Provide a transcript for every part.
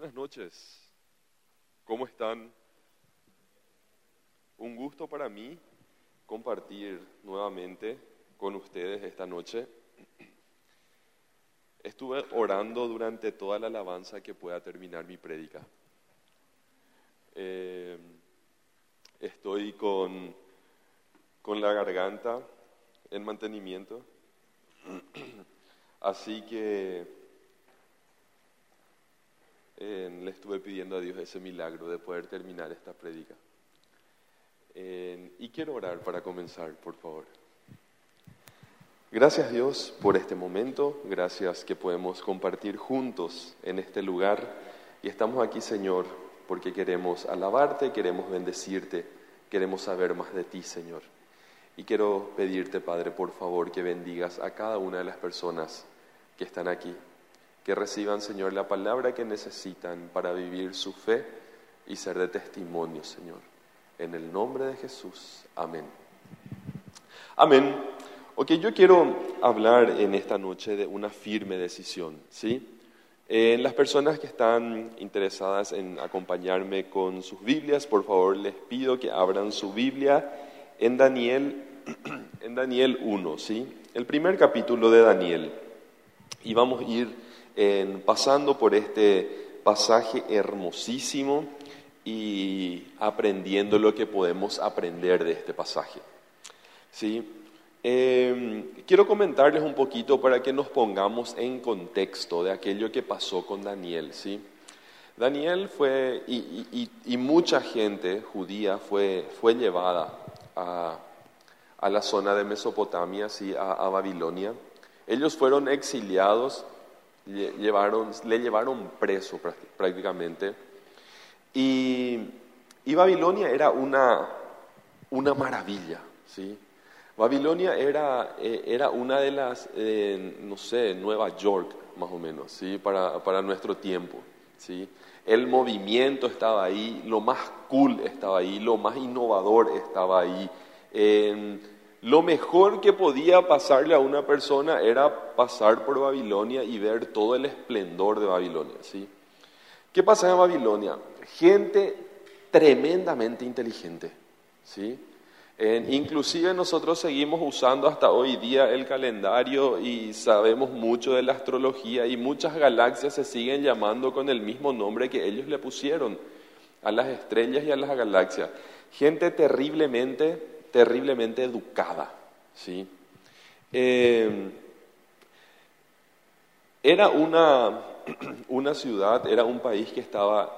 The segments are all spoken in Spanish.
Buenas noches. ¿Cómo están? Un gusto para mí compartir nuevamente con ustedes esta noche. Estuve orando durante toda la alabanza que pueda terminar mi prédica. Eh, estoy con, con la garganta en mantenimiento, así que eh, le estuve pidiendo a Dios ese milagro de poder terminar esta prédica. Eh, y quiero orar para comenzar, por favor. Gracias Dios por este momento, gracias que podemos compartir juntos en este lugar. Y estamos aquí, Señor, porque queremos alabarte, queremos bendecirte, queremos saber más de ti, Señor. Y quiero pedirte, Padre, por favor, que bendigas a cada una de las personas que están aquí, reciban, Señor, la palabra que necesitan para vivir su fe y ser de testimonio, Señor. En el nombre de Jesús. Amén. Amén. Ok, yo quiero hablar en esta noche de una firme decisión, ¿sí? En las personas que están interesadas en acompañarme con sus Biblias, por favor les pido que abran su Biblia en Daniel, en Daniel 1, ¿sí? El primer capítulo de Daniel. Y vamos a ir pasando por este pasaje hermosísimo y aprendiendo lo que podemos aprender de este pasaje. ¿Sí? Em, quiero comentarles un poquito para que nos pongamos en contexto de aquello que pasó con Daniel. ¿sí? Daniel fue, y, mucha gente judía fue, fue llevada a, la zona de Mesopotamia, ¿sí? a Babilonia. Ellos fueron exiliados llevaron, le llevaron preso prácticamente. Y, Babilonia era una, una maravilla, ¿sí? Babilonia era, eh, era una de las, eh, no sé, Nueva York más o menos, ¿sí? Para, para nuestro tiempo, ¿sí? El movimiento estaba ahí, lo más cool estaba ahí, lo más innovador estaba ahí. Lo mejor que podía pasarle a una persona era pasar por Babilonia y ver todo el esplendor de Babilonia. ¿sí? ¿Qué pasa en Babilonia? Gente tremendamente inteligente. ¿sí? inclusive nosotros seguimos usando hasta hoy día el calendario y sabemos mucho de la astrología y muchas galaxias se siguen llamando con el mismo nombre que ellos le pusieron a las estrellas y a las galaxias. Gente terriblemente terriblemente educada. ¿sí? Eh, era una, una ciudad, era un país que estaba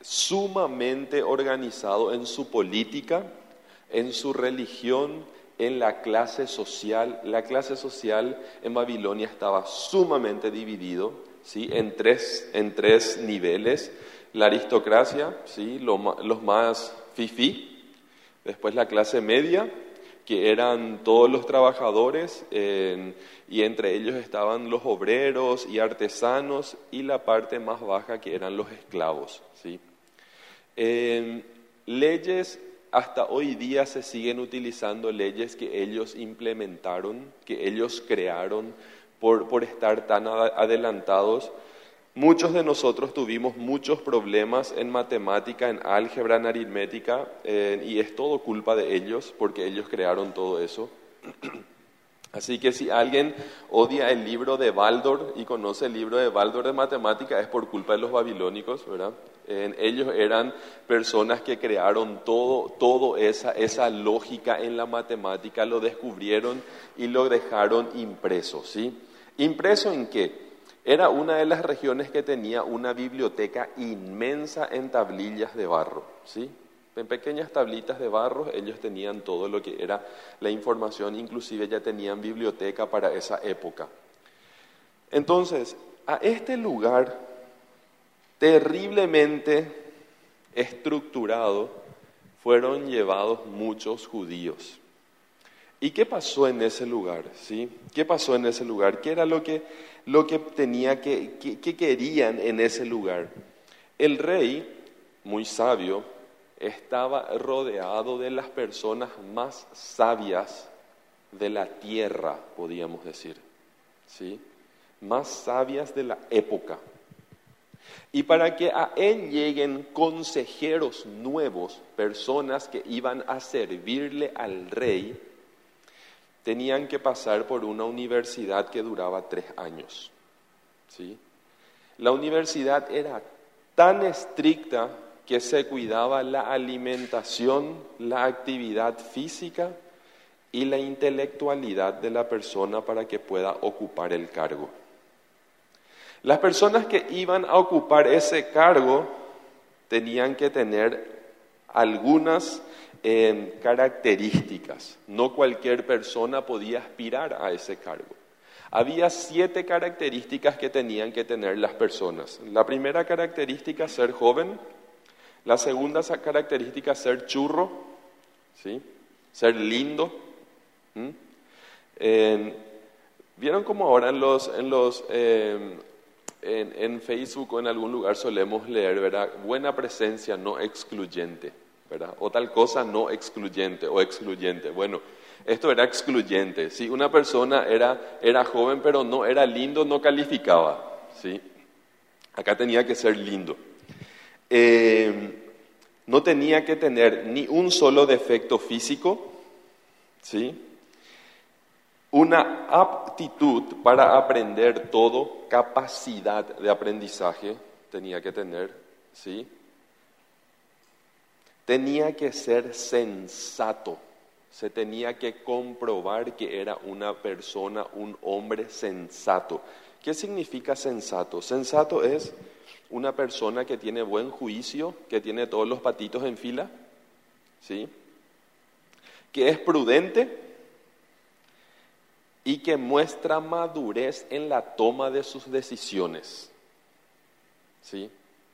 sumamente organizado en su política, en su religión, en la clase social. La clase social en Babilonia estaba sumamente dividido ¿sí? en, tres, en tres niveles. La aristocracia, ¿sí? los más fifí, Después la clase media, que eran todos los trabajadores y entre ellos estaban los obreros y artesanos y la parte más baja que eran los esclavos. ¿sí? leyes, hasta hoy día se siguen utilizando leyes que ellos implementaron, que ellos crearon por, por estar tan adelantados Muchos de nosotros tuvimos muchos problemas en matemática, en álgebra, en aritmética, y es todo culpa de ellos, porque ellos crearon todo eso. Así que si alguien odia el libro de Baldor y conoce el libro de Baldor de matemática, es por culpa de los babilónicos, ¿verdad? ellos eran personas que crearon todo, todo esa, esa lógica en la matemática, lo descubrieron y lo dejaron impreso, ¿sí? ¿Impreso en qué? Era una de las regiones que tenía una biblioteca inmensa en tablillas de barro, ¿sí? En pequeñas tablitas de barro ellos tenían todo lo que era la información, inclusive ya tenían biblioteca para esa época. Entonces, a este lugar terriblemente estructurado fueron llevados muchos judíos. ¿Y qué pasó en ese lugar? ¿Sí? ¿Qué pasó en ese lugar? ¿Qué era lo que, lo que tenía que, que querían en ese lugar? El rey, muy sabio, estaba rodeado de las personas más sabias de la tierra, podríamos decir, ¿sí? Más sabias de la época. Y para que a él lleguen consejeros nuevos, personas que iban a servirle al rey, tenían que pasar por una universidad que duraba tres años. ¿sí? La universidad era tan estricta que se cuidaba la alimentación, la actividad física y la intelectualidad de la persona para que pueda ocupar el cargo. Las personas que iban a ocupar ese cargo tenían que tener algunas eh, características. No cualquier persona podía aspirar a ese cargo. Había siete características que tenían que tener las personas. La primera característica, ser joven. La segunda característica, ser churro. ¿sí? Ser lindo. ¿Vieron cómo ahora eh, en, Facebook o en algún lugar solemos leer, ¿verdad? Buena presencia, no excluyente, O tal cosa no excluyente o excluyente. Bueno, esto era excluyente. Si una persona era, era joven pero no era lindo, no calificaba, ¿sí? Acá tenía que ser lindo. Eh, no tenía que tener ni un solo defecto físico, ¿sí? una aptitud para aprender todo, capacidad de aprendizaje tenía que tener, ¿sí? Tenía que ser sensato, se tenía que comprobar que era una persona, un hombre sensato. ¿Qué significa sensato? Sensato es una persona que tiene buen juicio, que tiene todos los patitos en fila, ¿sí? Que es prudente, y que muestra madurez en la toma de sus decisiones. ¿Sí?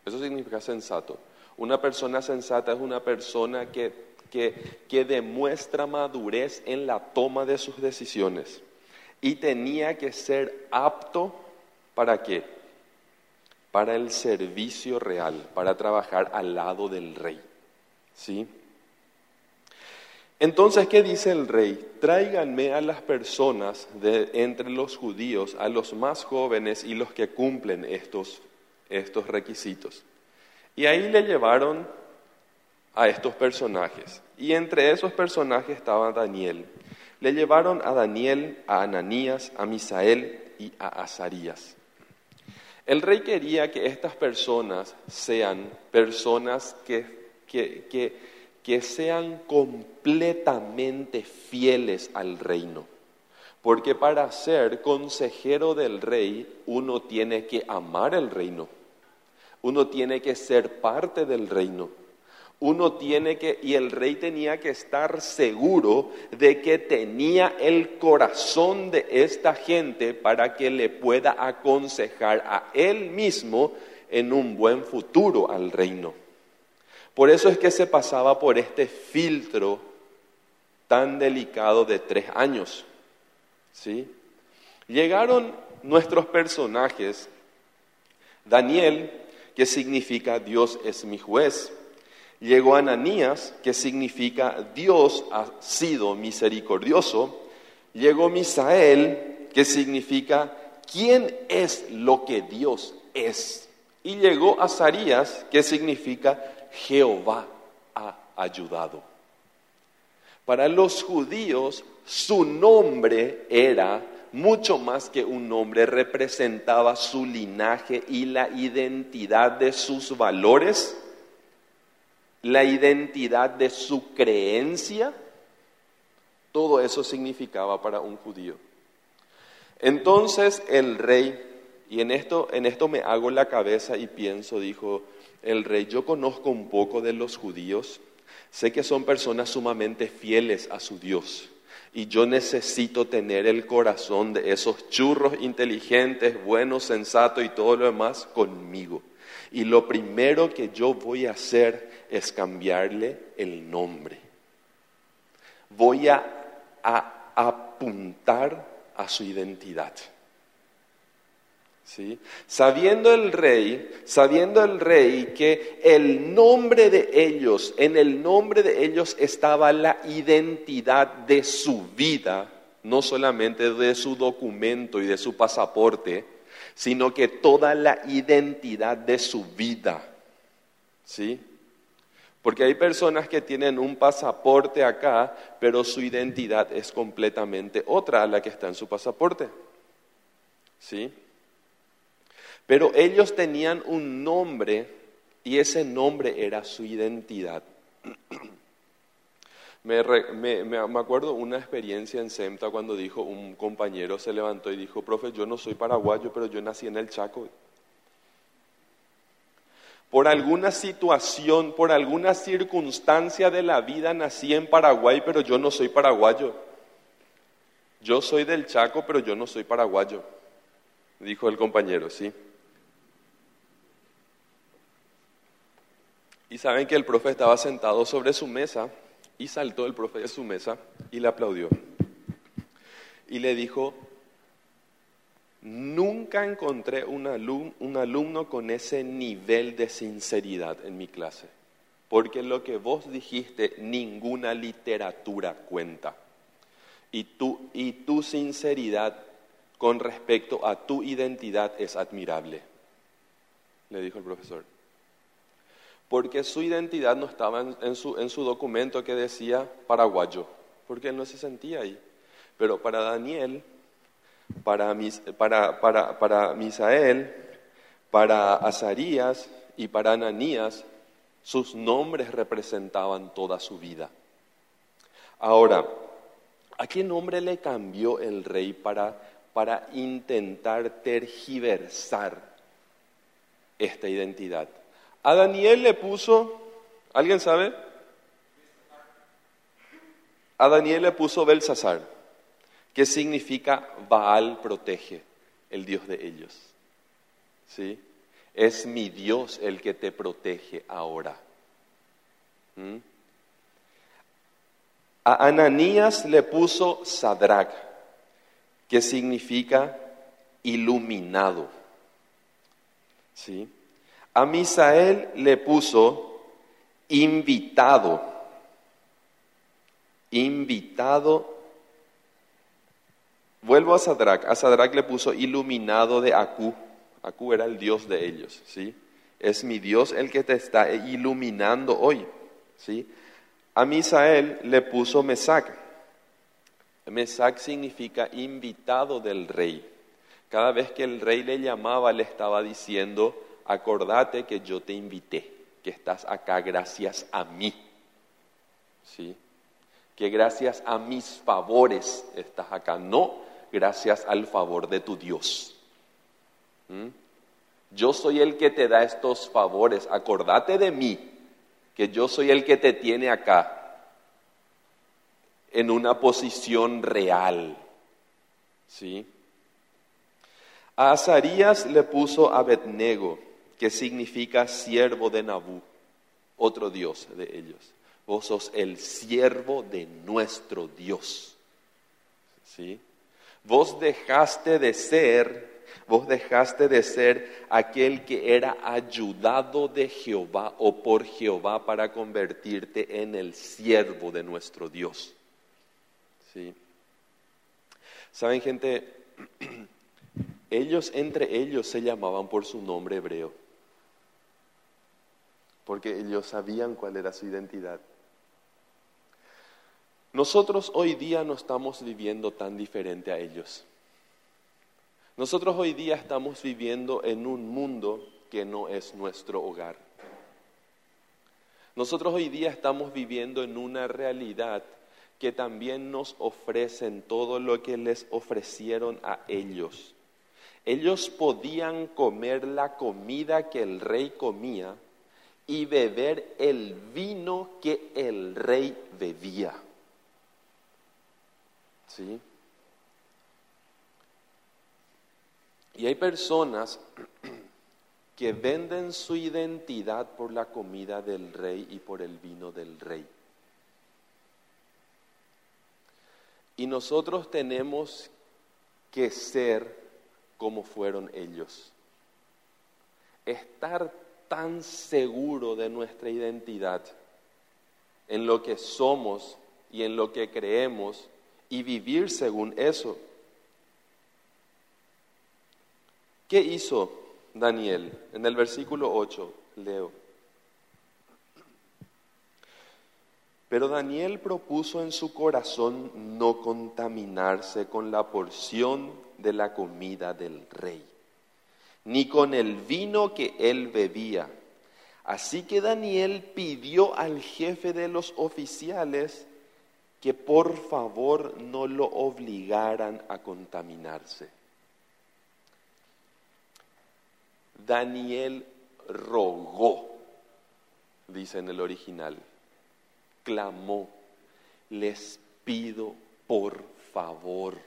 Eso significa sensato. Una persona sensata es una persona que, que, demuestra madurez en la toma de sus decisiones. Y tenía que ser apto para qué? Para el servicio real, para trabajar al lado del rey. ¿Sí? Entonces, ¿qué dice el rey? Tráiganme a las personas de entre los judíos, a los más jóvenes y los que cumplen estos, estos requisitos. Y ahí le llevaron a estos personajes. Y entre esos personajes estaba Daniel. Le llevaron a Daniel, a Ananías, a Misael y a Azarías. El rey quería que estas personas sean personas que, que, que que sean completamente fieles al reino. Porque para ser consejero del rey uno tiene que amar el reino, uno tiene que ser parte del reino, uno tiene que, y el rey tenía que estar seguro de que tenía el corazón de esta gente para que le pueda aconsejar a él mismo en un buen futuro al reino. Por eso es que se pasaba por este filtro tan delicado de tres años. ¿sí? Llegaron nuestros personajes, Daniel, que significa Dios es mi juez. Llegó Ananías, que significa Dios ha sido misericordioso. Llegó Misael, que significa ¿quién es lo que Dios es? Y llegó Azarías, que significa Jehová ha ayudado. Para los judíos su nombre era mucho más que un nombre, representaba su linaje y la identidad de sus valores, la identidad de su creencia. Todo eso significaba para un judío. Entonces el rey, y en esto, en esto me hago la cabeza y pienso, dijo, el rey, yo conozco un poco de los judíos, sé que son personas sumamente fieles a su Dios. Y yo necesito tener el corazón de esos churros inteligentes, buenos, sensatos y todo lo demás conmigo. Y lo primero que yo voy a hacer es cambiarle el nombre. Voy a, a apuntar a su identidad. Sabiendo el rey, sabiendo el rey que el nombre de ellos, en el nombre de ellos estaba la identidad de su vida, no solamente de su documento y de su pasaporte, sino que toda la identidad de su vida. ¿Sí? Porque hay personas que tienen un pasaporte acá, pero su identidad es completamente otra a la que está en su pasaporte. ¿Sí? Pero ellos tenían un nombre y ese nombre era su identidad. Me, me, acuerdo una experiencia en SEMTA cuando dijo un compañero, se levantó y dijo, profe, yo no soy paraguayo, pero yo nací en el Chaco. Por alguna situación, por alguna circunstancia de la vida nací en Paraguay, pero yo no soy paraguayo. Yo soy del Chaco, pero yo no soy paraguayo, dijo el compañero, ¿sí? Y saben que el profe estaba sentado sobre su mesa y saltó el profe de su mesa y le aplaudió. Y le dijo, nunca encontré un alumno, un alumno con ese nivel de sinceridad en mi clase, porque lo que vos dijiste, ninguna literatura cuenta. Y tu, y tu sinceridad con respecto a tu identidad es admirable, le dijo el profesor porque su identidad no estaba en, su, en su documento que decía paraguayo, porque él no se sentía ahí. Pero para Daniel, para, para, para, para Misael, para Azarías y para Ananías, sus nombres representaban toda su vida. Ahora, ¿a qué nombre le cambió el rey para, para intentar tergiversar esta identidad? A Daniel le puso, ¿alguien sabe? A Daniel le puso Belsasar, que significa Baal protege, el Dios de ellos. ¿Sí? Es mi Dios el que te protege ahora. ¿Mm? A Ananías le puso Sadrach, que significa iluminado. ¿Sí? A Misael le puso invitado, invitado. Vuelvo a Sadrach. A Sadrach le puso iluminado de Acú. Acú era el Dios de ellos, ¿sí? Es mi Dios el que te está iluminando hoy, ¿sí? A Misael le puso Mesac. Mesac significa invitado del rey. Cada vez que el rey le llamaba, le estaba diciendo, acordate que yo te invité, que estás acá gracias a mí. ¿Sí? Que gracias a mis favores estás acá, no gracias al favor de tu Dios. Yo soy el que te da estos favores, acordate de mí, que yo soy el que te tiene acá en una posición real. ¿Sí? A Azarías le puso Abednego que significa siervo de Nabú, otro Dios de ellos. Vos sos el siervo de nuestro Dios. ¿Sí? Vos dejaste de ser, vos dejaste de ser aquel que era ayudado de Jehová o por Jehová para convertirte en el siervo de nuestro Dios. ¿Sí? Saben, gente, ellos entre ellos se llamaban por su nombre hebreo porque ellos sabían cuál era su identidad. Nosotros hoy día no estamos viviendo tan diferente a ellos. Nosotros hoy día estamos viviendo en un mundo que no es nuestro hogar. Nosotros hoy día estamos viviendo en una realidad que también nos ofrecen todo lo que les ofrecieron a ellos. Ellos podían comer la comida que el rey comía, y beber el vino que el rey bebía. ¿Sí? Y hay personas que venden su identidad por la comida del rey y por el vino del rey. Y nosotros tenemos que ser como fueron ellos. Estar tan seguro de nuestra identidad, en lo que somos y en lo que creemos, y vivir según eso. ¿Qué hizo Daniel? En el versículo 8, leo. Pero Daniel propuso en su corazón no contaminarse con la porción de la comida del rey, ni con el vino que él bebía. Así que Daniel pidió al jefe de los oficiales que por favor no lo obligaran a contaminarse. Daniel rogó, dice en el original, clamó, les pido por favor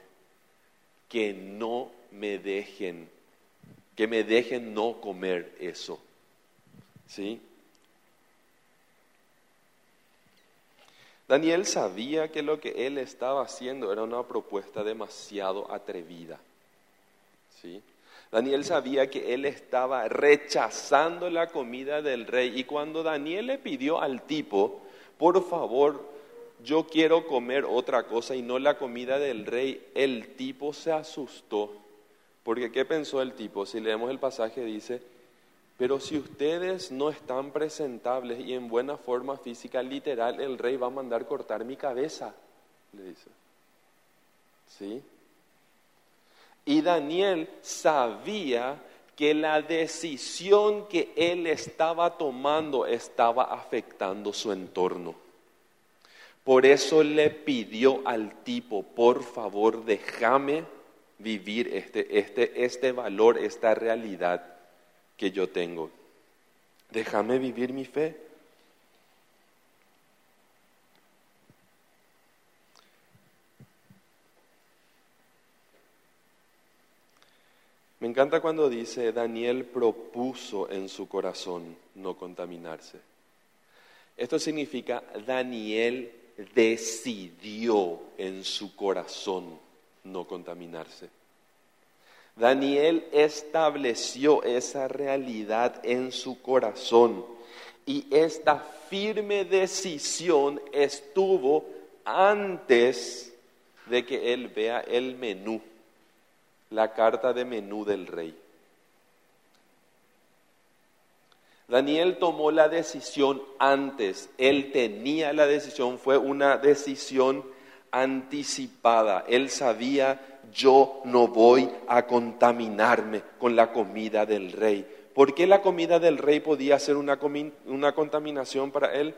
que no me dejen, que me dejen no comer eso. ¿Sí? Daniel sabía que lo que él estaba haciendo era una propuesta demasiado atrevida. ¿Sí? Daniel sabía que él estaba rechazando la comida del rey y cuando Daniel le pidió al tipo, por favor, yo quiero comer otra cosa y no la comida del rey, el tipo se asustó. Porque ¿qué pensó el tipo? Si leemos el pasaje dice, pero si ustedes no están presentables y en buena forma física, literal, el rey va a mandar cortar mi cabeza, le dice. ¿Sí? Y Daniel sabía que la decisión que él estaba tomando estaba afectando su entorno. Por eso le pidió al tipo, por favor, déjame vivir este, este, este valor, esta realidad que yo tengo. Déjame vivir mi fe. Me encanta cuando dice, Daniel propuso en su corazón no contaminarse. Esto significa, Daniel decidió en su corazón no contaminarse. Daniel estableció esa realidad en su corazón y esta firme decisión estuvo antes de que él vea el menú la carta de menú del rey. Daniel tomó la decisión antes, él tenía la decisión, fue una decisión anticipada, él sabía, yo no voy a contaminarme con la comida del rey. ¿Por qué la comida del rey podía ser una, una contaminación para él?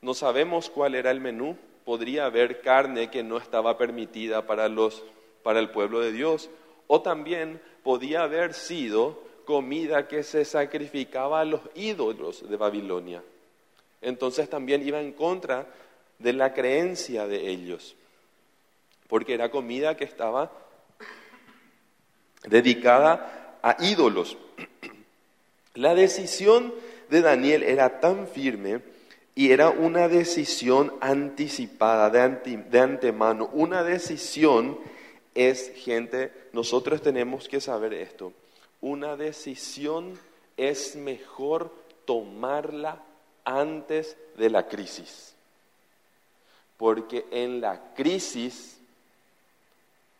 No sabemos cuál era el menú. Podría haber carne que no estaba permitida para, los, para el pueblo de Dios o también podía haber sido comida que se sacrificaba a los ídolos de Babilonia. Entonces también iba en contra de la creencia de ellos, porque era comida que estaba dedicada a ídolos. La decisión de Daniel era tan firme y era una decisión anticipada, de, de antemano, una decisión es, gente, nosotros tenemos que saber esto. Una decisión es mejor tomarla antes de la crisis. Porque en la crisis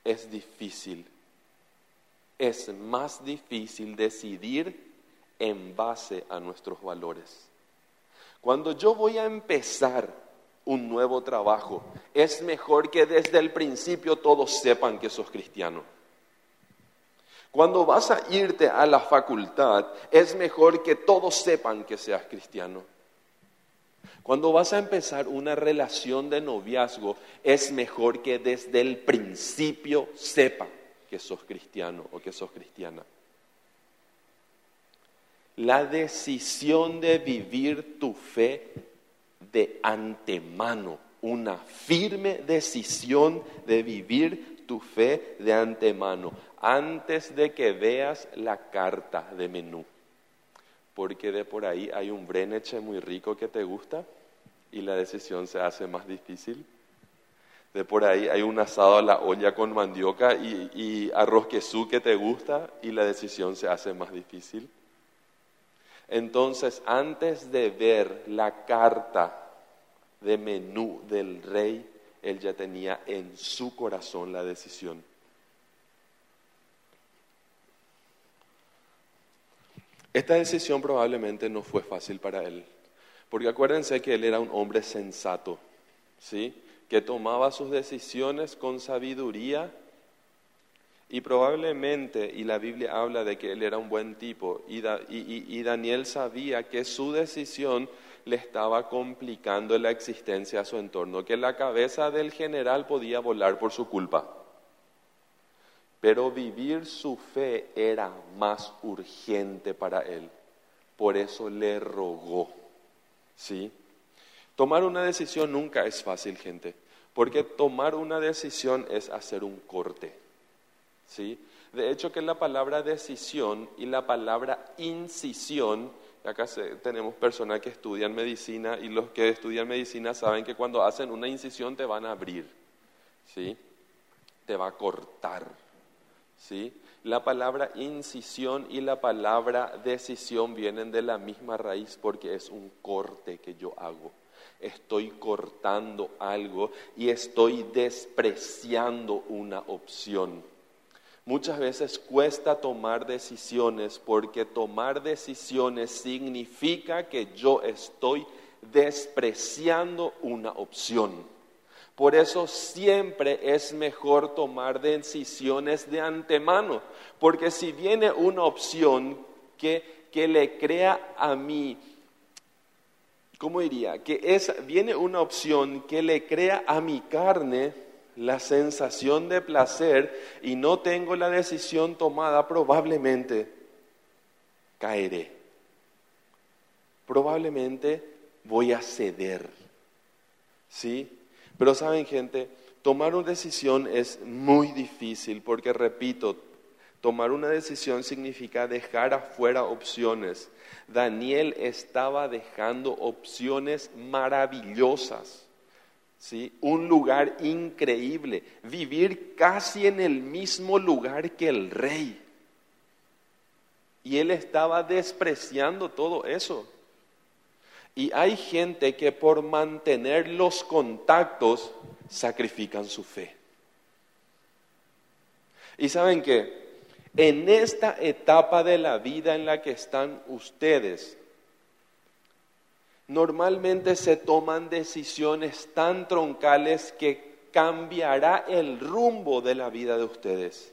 es difícil. Es más difícil decidir en base a nuestros valores. Cuando yo voy a empezar un nuevo trabajo. Es mejor que desde el principio todos sepan que sos cristiano. Cuando vas a irte a la facultad, es mejor que todos sepan que seas cristiano. Cuando vas a empezar una relación de noviazgo, es mejor que desde el principio sepan que sos cristiano o que sos cristiana. La decisión de vivir tu fe de antemano, una firme decisión de vivir tu fe de antemano, antes de que veas la carta de menú. Porque de por ahí hay un breneche muy rico que te gusta y la decisión se hace más difícil. De por ahí hay un asado a la olla con mandioca y, y arroz quesú que te gusta y la decisión se hace más difícil. Entonces, antes de ver la carta de menú del rey, él ya tenía en su corazón la decisión. Esta decisión probablemente no fue fácil para él, porque acuérdense que él era un hombre sensato, ¿sí? que tomaba sus decisiones con sabiduría y probablemente, y la Biblia habla de que él era un buen tipo, y, y, Daniel sabía que su decisión le estaba complicando la existencia a su entorno, que la cabeza del general podía volar por su culpa. Pero vivir su fe era más urgente para él. Por eso le rogó. ¿Sí? Tomar una decisión nunca es fácil, gente, porque tomar una decisión es hacer un corte. ¿Sí? De hecho que la palabra decisión y la palabra incisión Acá tenemos personas que estudian medicina y los que estudian medicina saben que cuando hacen una incisión te van a abrir, ¿sí? Te va a cortar, ¿sí? La palabra incisión y la palabra decisión vienen de la misma raíz porque es un corte que yo hago. Estoy cortando algo y estoy despreciando una opción. Muchas veces cuesta tomar decisiones porque tomar decisiones significa que yo estoy despreciando una opción. Por eso siempre es mejor tomar decisiones de antemano, porque si viene una opción que, que le crea a mí, ¿cómo diría? Que es, viene una opción que le crea a mi carne, la sensación de placer y no tengo la decisión tomada, probablemente caeré. Probablemente voy a ceder. ¿Sí? Pero saben gente, tomar una decisión es muy difícil porque, repito, tomar una decisión significa dejar afuera opciones. Daniel estaba dejando opciones maravillosas ¿sí? un lugar increíble, vivir casi en el mismo lugar que el rey. Y él estaba despreciando todo eso. Y hay gente que por mantener los contactos sacrifican su fe. Y saben que en esta etapa de la vida en la que están ustedes, normalmente se toman decisiones tan troncales que cambiará el rumbo de la vida de ustedes.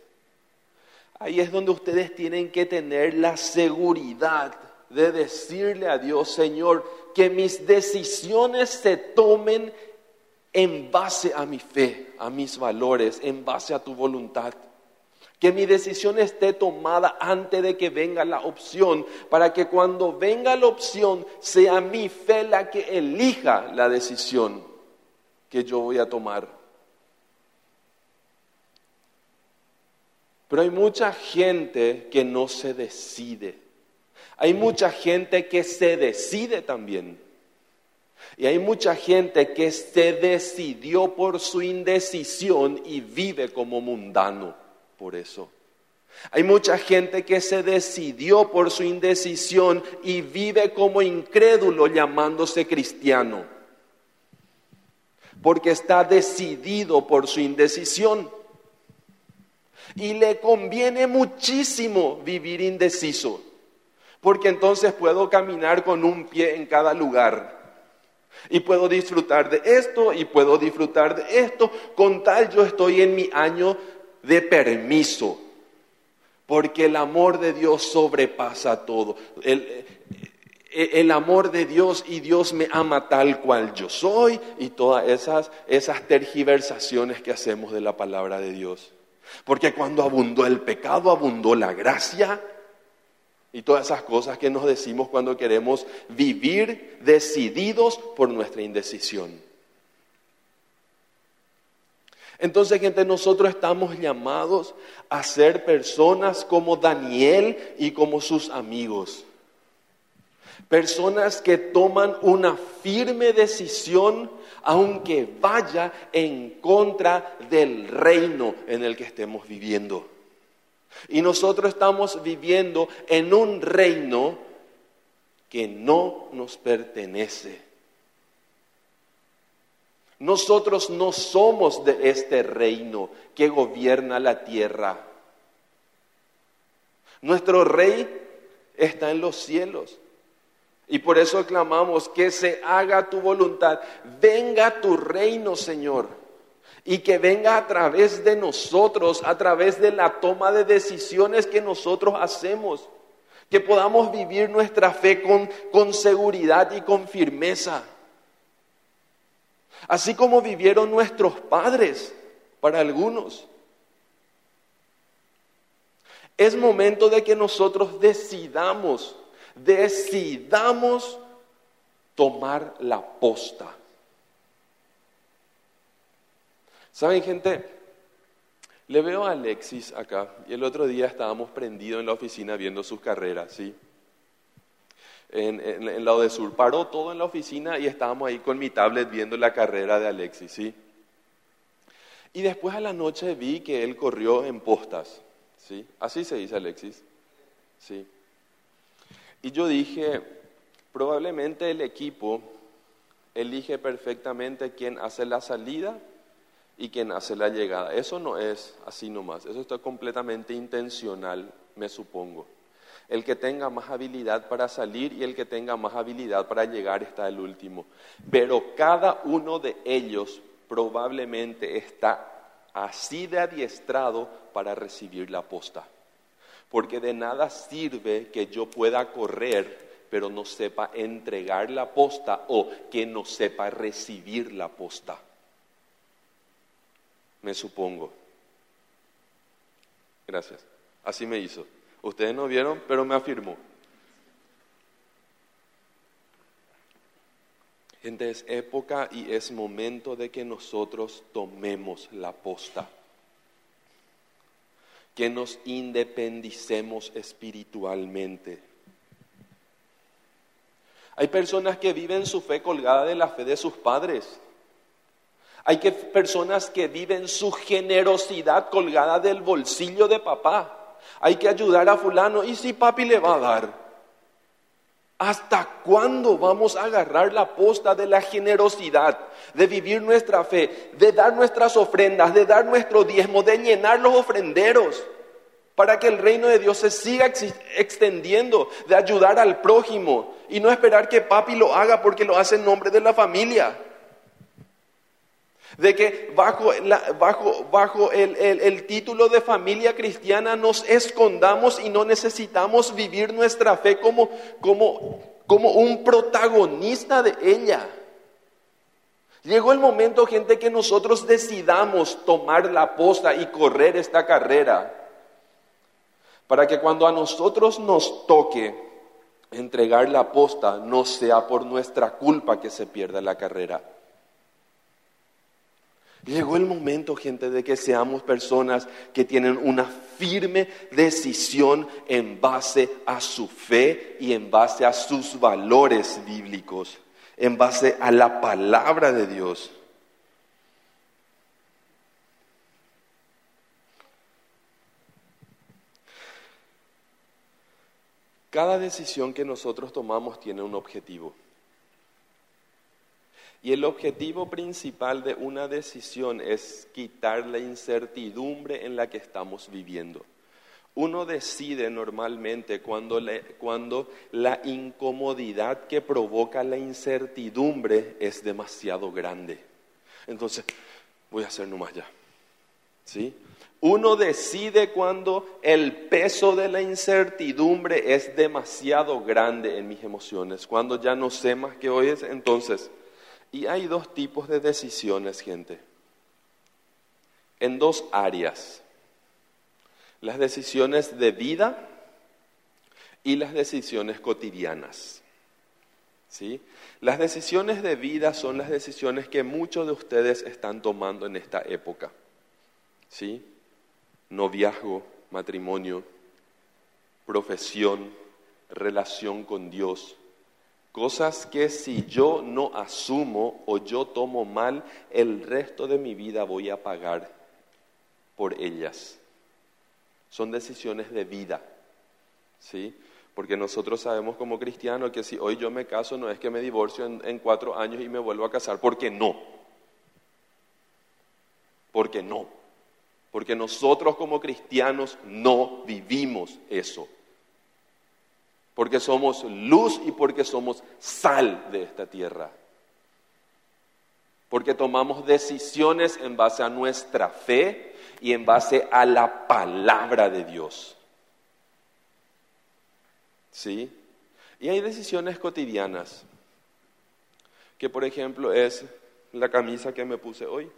Ahí es donde ustedes tienen que tener la seguridad de decirle a Dios, Señor, que mis decisiones se tomen en base a mi fe, a mis valores, en base a tu voluntad que mi decisión esté tomada antes de que venga la opción, para que cuando venga la opción sea mi fe la que elija la decisión que yo voy a tomar. Pero hay mucha gente que no se decide. Hay mucha gente que se decide también. Y hay mucha gente que se decidió por su indecisión y vive como mundano por eso. Hay mucha gente que se decidió por su indecisión y vive como incrédulo llamándose cristiano, porque está decidido por su indecisión. Y le conviene muchísimo vivir indeciso, porque entonces puedo caminar con un pie en cada lugar. Y puedo disfrutar de esto y puedo disfrutar de esto, con tal yo estoy en mi año de permiso, porque el amor de Dios sobrepasa todo. El, el, amor de Dios y Dios me ama tal cual yo soy y todas esas, esas tergiversaciones que hacemos de la palabra de Dios. Porque cuando abundó el pecado, abundó la gracia y todas esas cosas que nos decimos cuando queremos vivir decididos por nuestra indecisión. Entonces, gente, nosotros estamos llamados a ser personas como Daniel y como sus amigos. Personas que toman una firme decisión aunque vaya en contra del reino en el que estemos viviendo. Y nosotros estamos viviendo en un reino que no nos pertenece. Nosotros no somos de este reino que gobierna la tierra. Nuestro rey está en los cielos. Y por eso clamamos que se haga tu voluntad. Venga tu reino, Señor. Y que venga a través de nosotros, a través de la toma de decisiones que nosotros hacemos. Que podamos vivir nuestra fe con, con seguridad y con firmeza. Así como vivieron nuestros padres para algunos. Es momento de que nosotros decidamos decidamos tomar la posta. ¿Saben, gente? Le veo a Alexis acá y el otro día estábamos prendidos en la oficina viendo sus carreras, ¿sí? En, el lado de sur. Paró todo en la oficina y estábamos ahí con mi tablet viendo la carrera de Alexis, ¿sí? Y después a la noche vi que él corrió en postas, ¿sí? Así se dice Alexis, ¿sí? Y yo dije, probablemente el equipo elige perfectamente quién hace la salida y quién hace la llegada. Eso no es así nomás, eso está completamente intencional, me supongo. El que tenga más habilidad para salir y el que tenga más habilidad para llegar está el último. Pero cada uno de ellos probablemente está así de adiestrado para recibir la posta porque de nada sirve que yo pueda correr pero no sepa entregar la posta o que no sepa recibir la posta. Me supongo. Gracias. Así me hizo. Ustedes no vieron, pero me afirmó. Gente, es época y es momento de que nosotros tomemos la posta que nos independicemos espiritualmente. Hay personas que viven su fe colgada de la fe de sus padres. Hay que, personas que viven su generosidad colgada del bolsillo de papá. Hay que ayudar a fulano y si papi le va a dar. ¿Hasta cuándo vamos a agarrar la posta de la generosidad, de vivir nuestra fe, de dar nuestras ofrendas, de dar nuestro diezmo, de llenar los ofrenderos para que el reino de Dios se siga extendiendo, de ayudar al prójimo y no esperar que papi lo haga porque lo hace en nombre de la familia? De que bajo, bajo, bajo el, el, título de familia cristiana nos escondamos y no necesitamos vivir nuestra fe como, como, como un protagonista de ella. Llegó el momento, gente, que nosotros decidamos tomar la posta y correr esta carrera. Para que cuando a nosotros nos toque entregar la posta, no sea por nuestra culpa que se pierda la carrera. Llegó el momento, gente, de que seamos personas que tienen una firme decisión en base a su fe y en base a sus valores bíblicos, en base a la palabra de Dios. Cada decisión que nosotros tomamos tiene un objetivo. Y el objetivo principal de una decisión es quitar la incertidumbre en la que estamos viviendo. Uno decide normalmente cuando, la incomodidad que provoca la incertidumbre es demasiado grande. Entonces, voy a hacer nomás ya. ¿Sí? Uno decide cuando el peso de la incertidumbre es demasiado grande en mis emociones, cuando ya no sé más que hoy es, entonces y hay dos tipos de decisiones, gente, en dos áreas. Las decisiones de vida y las decisiones cotidianas. ¿Sí? Las decisiones de vida son las decisiones que muchos de ustedes están tomando en esta época. ¿Sí? Noviazgo, matrimonio, profesión, relación con Dios, Cosas que si yo no asumo o yo tomo mal, el resto de mi vida voy a pagar por ellas. Son decisiones de vida, ¿sí? Porque nosotros sabemos como cristianos que si hoy yo me caso no es que me divorcio en, en cuatro años y me vuelvo a casar, porque no. Porque no. Porque nosotros como cristianos no vivimos eso. Porque somos luz y porque somos sal de esta tierra. Porque tomamos decisiones en base a nuestra fe y en base a la palabra de Dios. ¿Sí? Y hay decisiones cotidianas, que por ejemplo es la camisa que me puse hoy,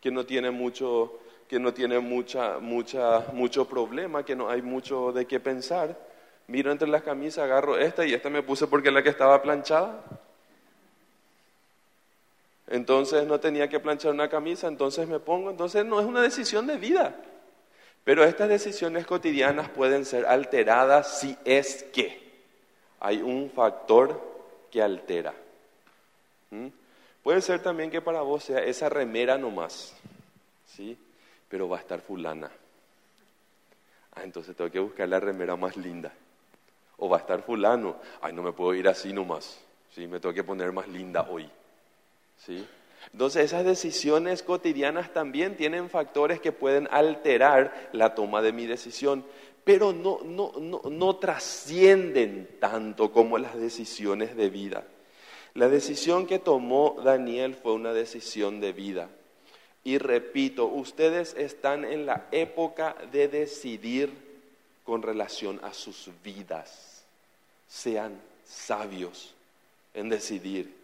que no tiene mucho, que no tiene mucha, mucha, mucho problema, que no hay mucho de qué pensar. Miro entre las camisas, agarro esta y esta me puse porque es la que estaba planchada. Entonces no tenía que planchar una camisa, entonces me pongo, entonces no es una decisión de vida. Pero estas decisiones cotidianas pueden ser alteradas si es que hay un factor que altera. ¿Mm? Puede ser también que para vos sea esa remera nomás, ¿sí? Pero va a estar fulana. Ah, entonces tengo que buscar la remera más linda. O va a estar fulano. Ay, no me puedo ir así nomás. ¿sí? Me tengo que poner más linda hoy. ¿sí? Entonces esas decisiones cotidianas también tienen factores que pueden alterar la toma de mi decisión pero no, no, no, no trascienden tanto como las decisiones de vida. La decisión que tomó Daniel fue una decisión de vida. Y repito, ustedes están en la época de decidir con relación a sus vidas. Sean sabios en decidir.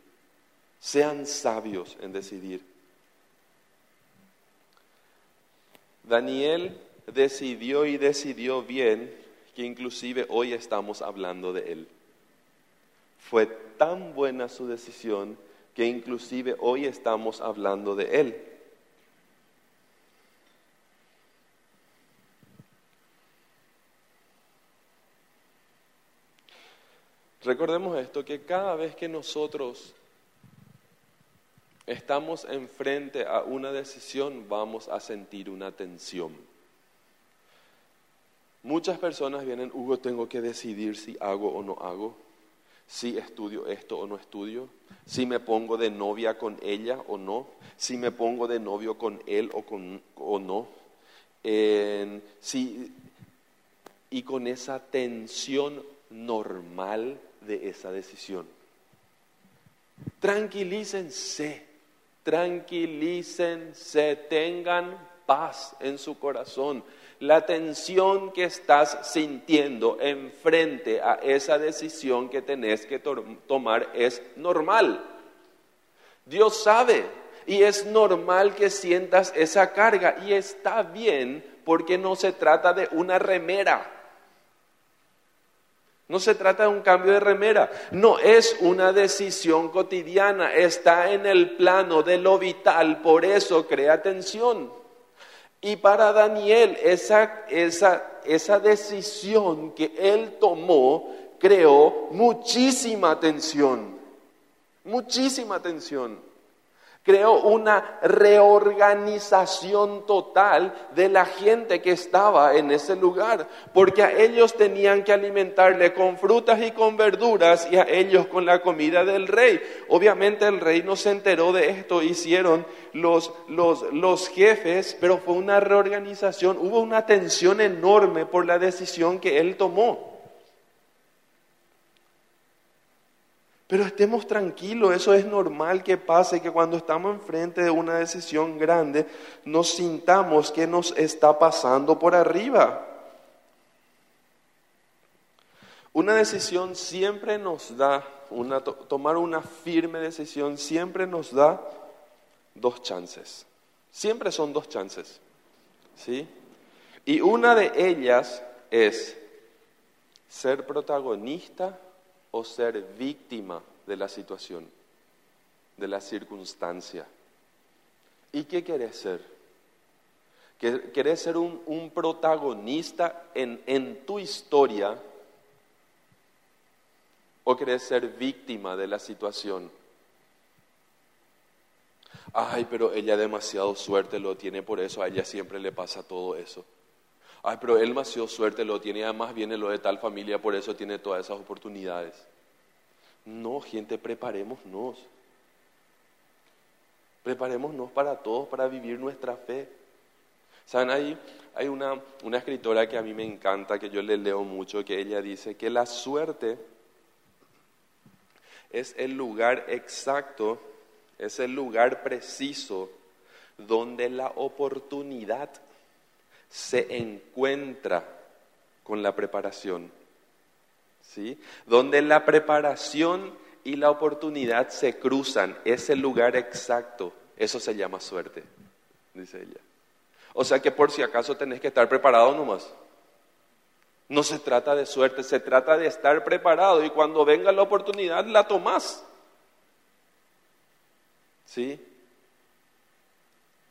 Sean sabios en decidir. Daniel decidió y decidió bien que inclusive hoy estamos hablando de él. Fue tan buena su decisión que inclusive hoy estamos hablando de él. Recordemos esto, que cada vez que nosotros estamos enfrente a una decisión, vamos a sentir una tensión. Muchas personas vienen, Hugo, tengo que decidir si hago o no hago, si estudio esto o no estudio, si me pongo de novia con ella o no, si me pongo de novio con él o, con, o no. y con esa tensión normal de esa decisión. Tranquilícense, tranquilícense, tengan paz en su corazón la tensión que estás sintiendo en frente a esa decisión que tenés que tomar es normal. Dios sabe y es normal que sientas esa carga y está bien porque no se trata de una remera. No se trata de un cambio de remera, no es una decisión cotidiana, está en el plano de lo vital, por eso crea tensión. Y para Daniel esa, esa decisión que él tomó creó muchísima tensión, muchísima tensión creó una reorganización total de la gente que estaba en ese lugar, porque a ellos tenían que alimentarle con frutas y con verduras y a ellos con la comida del rey. Obviamente el rey no se enteró de esto, hicieron los, los, los jefes, pero fue una reorganización, hubo una tensión enorme por la decisión que él tomó. Pero estemos tranquilos, eso es normal que pase, que cuando estamos enfrente de una decisión grande nos sintamos que nos está pasando por arriba. Una decisión siempre nos da, una, tomar una firme decisión siempre nos da dos chances. Siempre son dos chances. ¿Sí? Y una de ellas es ser protagonista o ser víctima de la situación, de la circunstancia. ¿Y qué querés ser? ¿Querés ser un, protagonista en, tu historia o querés ser víctima de la situación? Ay, pero ella demasiado suerte lo tiene, por eso a ella siempre le pasa todo eso. Ay, pero él demasiado suerte lo tiene, además viene lo de tal familia, por eso tiene todas esas oportunidades. No, gente, preparémonos. Preparémonos para todos, para vivir nuestra fe. Saben, hay, hay una, una escritora que a mí me encanta, que yo le leo mucho, que ella dice que la suerte es el lugar exacto, es el lugar preciso donde la oportunidad se encuentra con la preparación. ¿Sí? Donde la preparación y la oportunidad se cruzan, es el lugar exacto. Eso se llama suerte, dice ella. O sea que por si acaso tenés que estar preparado nomás. No se trata de suerte, se trata de estar preparado y cuando venga la oportunidad la tomás. ¿Sí?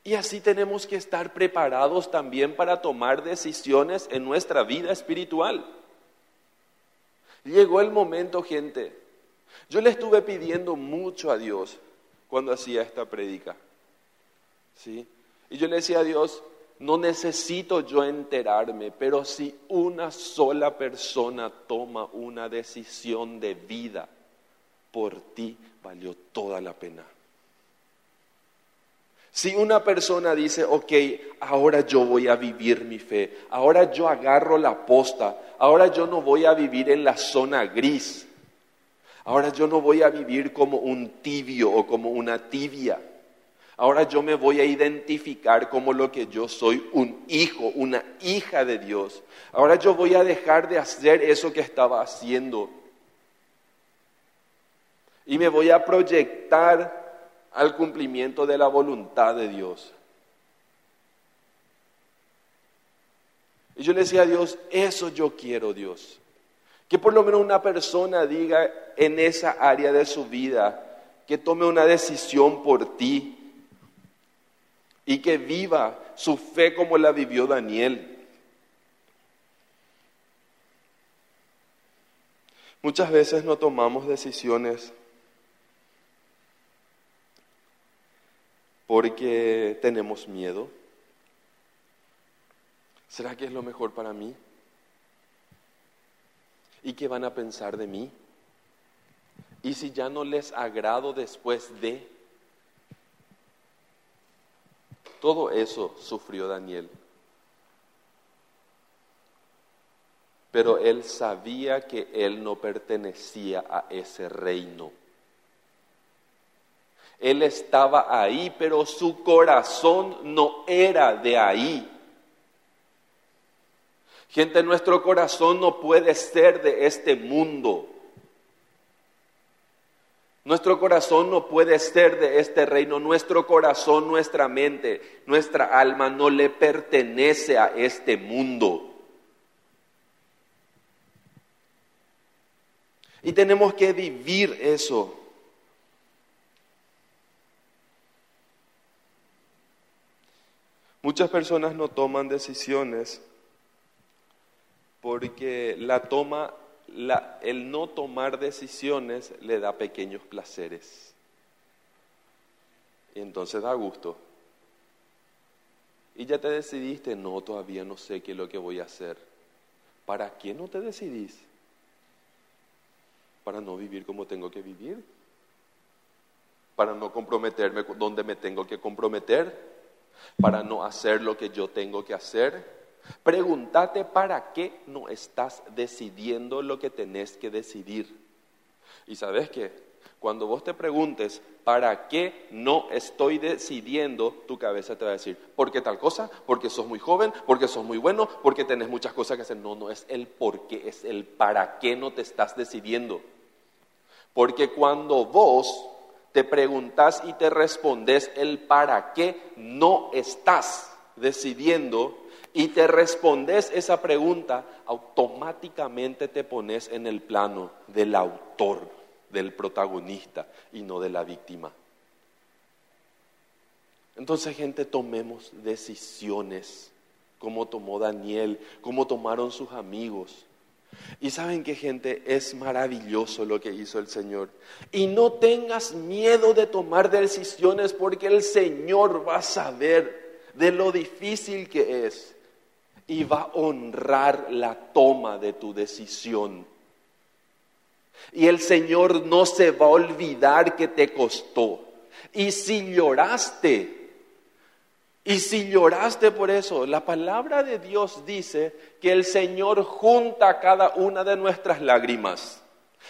Y así tenemos que estar preparados también para tomar decisiones en nuestra vida espiritual. Llegó el momento, gente. Yo le estuve pidiendo mucho a Dios cuando hacía esta predica. ¿Sí? Y yo le decía a Dios, no necesito yo enterarme, pero si una sola persona toma una decisión de vida por ti, valió toda la pena. Si una persona dice, ok, ahora yo voy a vivir mi fe, ahora yo agarro la posta, ahora yo no voy a vivir en la zona gris, ahora yo no voy a vivir como un tibio o como una tibia, ahora yo me voy a identificar como lo que yo soy, un hijo, una hija de Dios, ahora yo voy a dejar de hacer eso que estaba haciendo. Y me voy a proyectar al cumplimiento de la voluntad de Dios. Y yo le decía a Dios, eso yo quiero, Dios. Que por lo menos una persona diga en esa área de su vida, que tome una decisión por ti y que viva su fe como la vivió Daniel. Muchas veces no tomamos decisiones porque tenemos miedo. ¿Será que es lo mejor para mí? ¿Y qué van a pensar de mí? ¿Y si ya no les agrado después de? Todo eso sufrió Daniel. Pero él sabía que él no pertenecía a ese reino. Él estaba ahí, pero su corazón no era de ahí. Gente, nuestro corazón no puede ser de este mundo. Nuestro corazón no puede ser de este reino. Nuestro corazón, nuestra mente, nuestra alma no le pertenece a este mundo. Y tenemos que vivir eso. Muchas personas no toman decisiones porque la toma, el no tomar decisiones le da pequeños placeres. Y entonces da gusto. Y ya te decidiste, no, todavía no sé qué es lo que voy a hacer. ¿Para qué no te decidís? Para no vivir como tengo que vivir. Para no comprometerme donde me tengo que comprometer para no hacer lo que yo tengo que hacer. Pregúntate para qué no estás decidiendo lo que tenés que decidir. Y sabes qué, cuando vos te preguntes para qué no estoy decidiendo, tu cabeza te va a decir, ¿por qué tal cosa? Porque sos muy joven, porque sos muy bueno, porque tenés muchas cosas que hacer. No, no es el por qué, es el para qué no te estás decidiendo. Porque cuando vos te preguntas y te respondes el para qué no estás decidiendo y te respondes esa pregunta, automáticamente te pones en el plano del autor, del protagonista y no de la víctima. Entonces, gente, tomemos decisiones como tomó Daniel, como tomaron sus amigos. Y saben que gente, es maravilloso lo que hizo el Señor. Y no tengas miedo de tomar decisiones porque el Señor va a saber de lo difícil que es y va a honrar la toma de tu decisión. Y el Señor no se va a olvidar que te costó. Y si lloraste, Y si lloraste por eso, la palabra de Dios dice que el Señor junta cada una de nuestras lágrimas,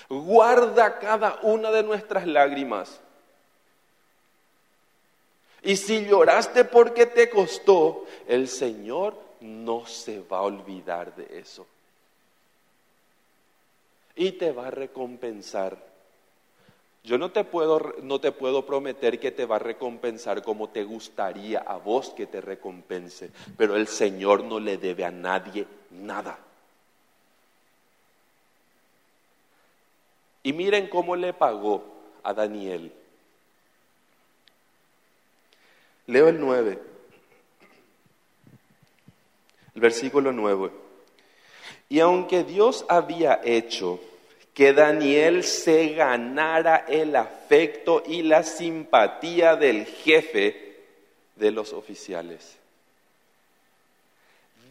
guarda cada una de nuestras lágrimas. Y si lloraste porque te costó, el Señor no se va a olvidar de eso. Y te va a recompensar yo no te, puedo, no te puedo prometer que te va a recompensar como te gustaría a vos que te recompense, pero el Señor no le debe a nadie nada. Y miren cómo le pagó a Daniel. Leo el 9, el versículo 9. Y aunque Dios había hecho que Daniel se ganara el afecto y la simpatía del jefe de los oficiales.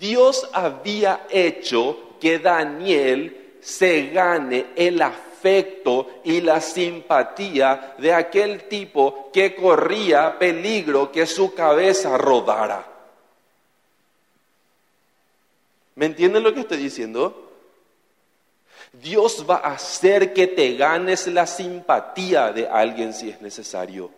Dios había hecho que Daniel se gane el afecto y la simpatía de aquel tipo que corría peligro que su cabeza rodara. ¿Me entienden lo que estoy diciendo? Dios va a hacer que te ganes la simpatía de alguien si es necesario.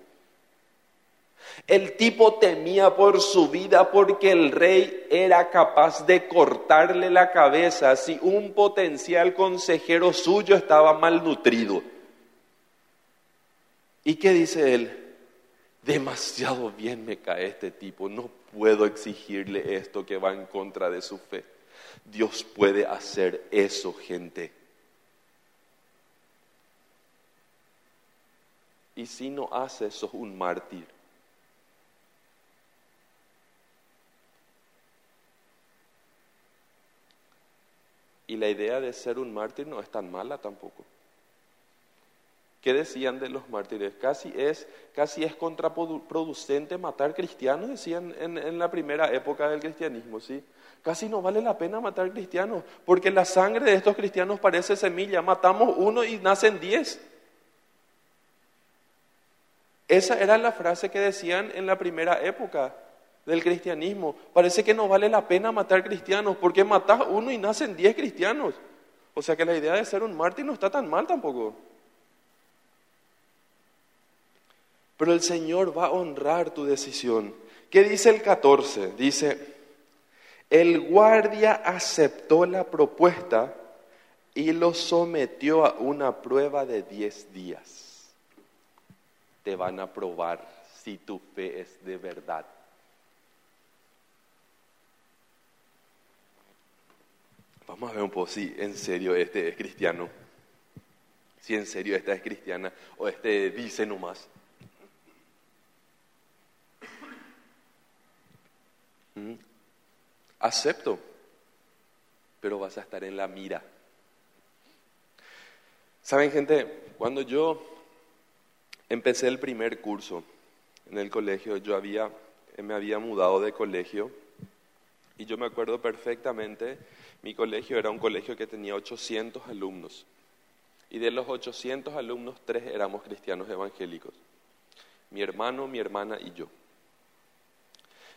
El tipo temía por su vida porque el rey era capaz de cortarle la cabeza si un potencial consejero suyo estaba malnutrido. ¿Y qué dice él? Demasiado bien me cae este tipo, no puedo exigirle esto que va en contra de su fe. Dios puede hacer eso, gente. Y si no haces, sos un mártir. Y la idea de ser un mártir no es tan mala tampoco. ¿Qué decían de los mártires? Casi es, casi es contraproducente matar cristianos, decían en, en, la primera época del cristianismo, ¿sí? Casi no vale la pena matar cristianos, porque la sangre de estos cristianos parece semilla. Matamos uno y nacen diez. Esa era la frase que decían en la primera época del cristianismo. Parece que no vale la pena matar cristianos, porque matás uno y nacen diez cristianos. O sea que la idea de ser un mártir no está tan mal tampoco. Pero el Señor va a honrar tu decisión. ¿Qué dice el 14? Dice, el guardia aceptó la propuesta y lo sometió a una prueba de diez días te van a probar si tu fe es de verdad. Vamos a ver un poco si en serio este es cristiano, si en serio esta es cristiana o este dice nomás. ¿Mm? Acepto, pero vas a estar en la mira. Saben gente, cuando yo Empecé el primer curso en el colegio, yo había, me había mudado de colegio y yo me acuerdo perfectamente, mi colegio era un colegio que tenía 800 alumnos y de los 800 alumnos, tres éramos cristianos evangélicos, mi hermano, mi hermana y yo.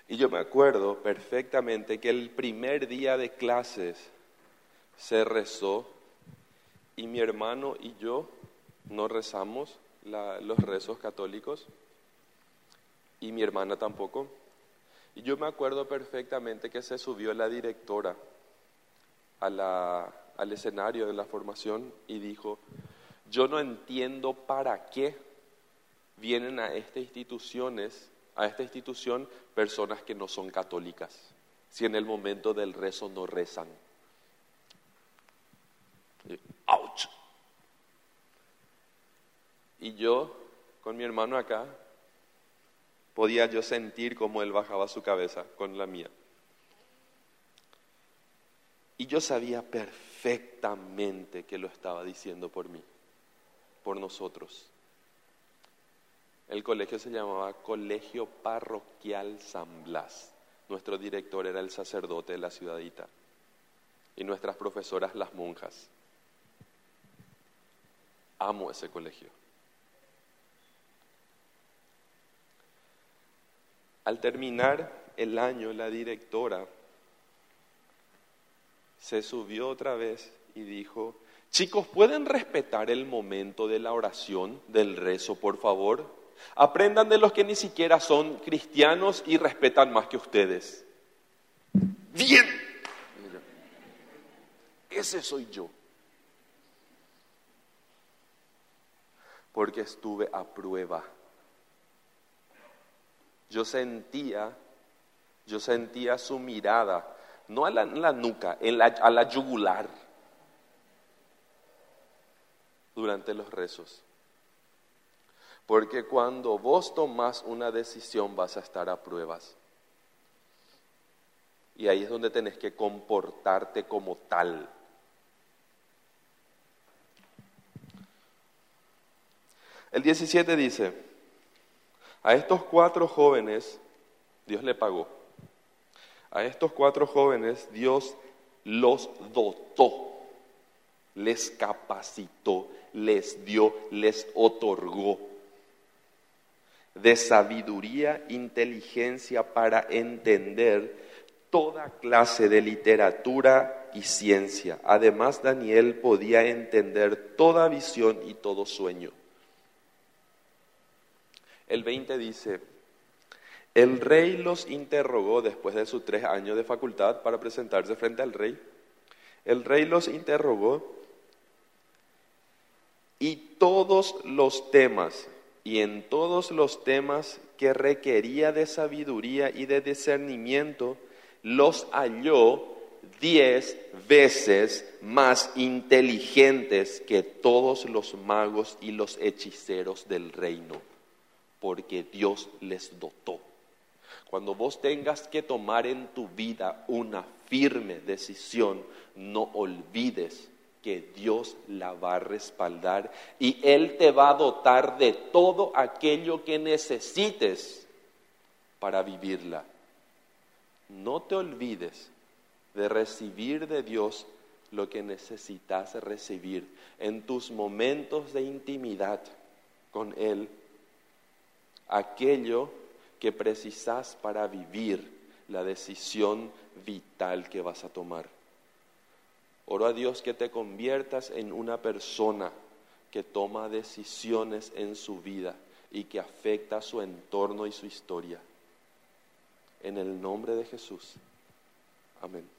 Y yo me acuerdo perfectamente que el primer día de clases se rezó y mi hermano y yo no rezamos los rezos católicos y mi hermana tampoco. Y yo me acuerdo perfectamente que se subió la directora al escenario de la formación y dijo, yo no entiendo para qué vienen a estas instituciones, a esta institución personas que no son católicas, si en el momento del rezo no rezan. Y yo, con mi hermano acá, podía yo sentir cómo él bajaba su cabeza con la mía. Y yo sabía perfectamente que lo estaba diciendo por mí, por nosotros. El colegio se llamaba Colegio Parroquial San Blas. Nuestro director era el sacerdote de la ciudadita y nuestras profesoras las monjas. Amo ese colegio. Al terminar el año, la directora se subió otra vez y dijo, chicos, ¿pueden respetar el momento de la oración, del rezo, por favor? Aprendan de los que ni siquiera son cristianos y respetan más que ustedes. Bien. Ese soy yo. Porque estuve a prueba. Yo sentía, yo sentía su mirada no en la nuca, en la, a la yugular, durante los rezos. Porque cuando vos tomás una decisión vas a estar a pruebas. Y ahí es donde tenés que comportarte como tal. El 17 dice, a estos cuatro jóvenes Dios le pagó. A estos cuatro jóvenes Dios los dotó, les capacitó, les dio, les otorgó de sabiduría, inteligencia para entender toda clase de literatura y ciencia. Además, Daniel podía entender toda visión y todo sueño. El 20 dice, el rey los interrogó después de sus tres años de facultad para presentarse frente al rey. El rey los interrogó y todos los temas, y en todos los temas que requería de sabiduría y de discernimiento, los halló diez veces más inteligentes que todos los magos y los hechiceros del reino, porque Dios les dotó. Cuando vos tengas que tomar en tu vida una firme decisión, no olvides que Dios la va a respaldar y Él te va a dotar de todo aquello que necesites para vivirla. No te olvides de recibir de Dios lo que necesitas recibir en tus momentos de intimidad con Él, aquello que precisas para vivir la decisión vital que vas a tomar. Oro a Dios que te conviertas en una persona que toma decisiones en su vida y que afecta su entorno y su historia. En el nombre de Jesús. Amén.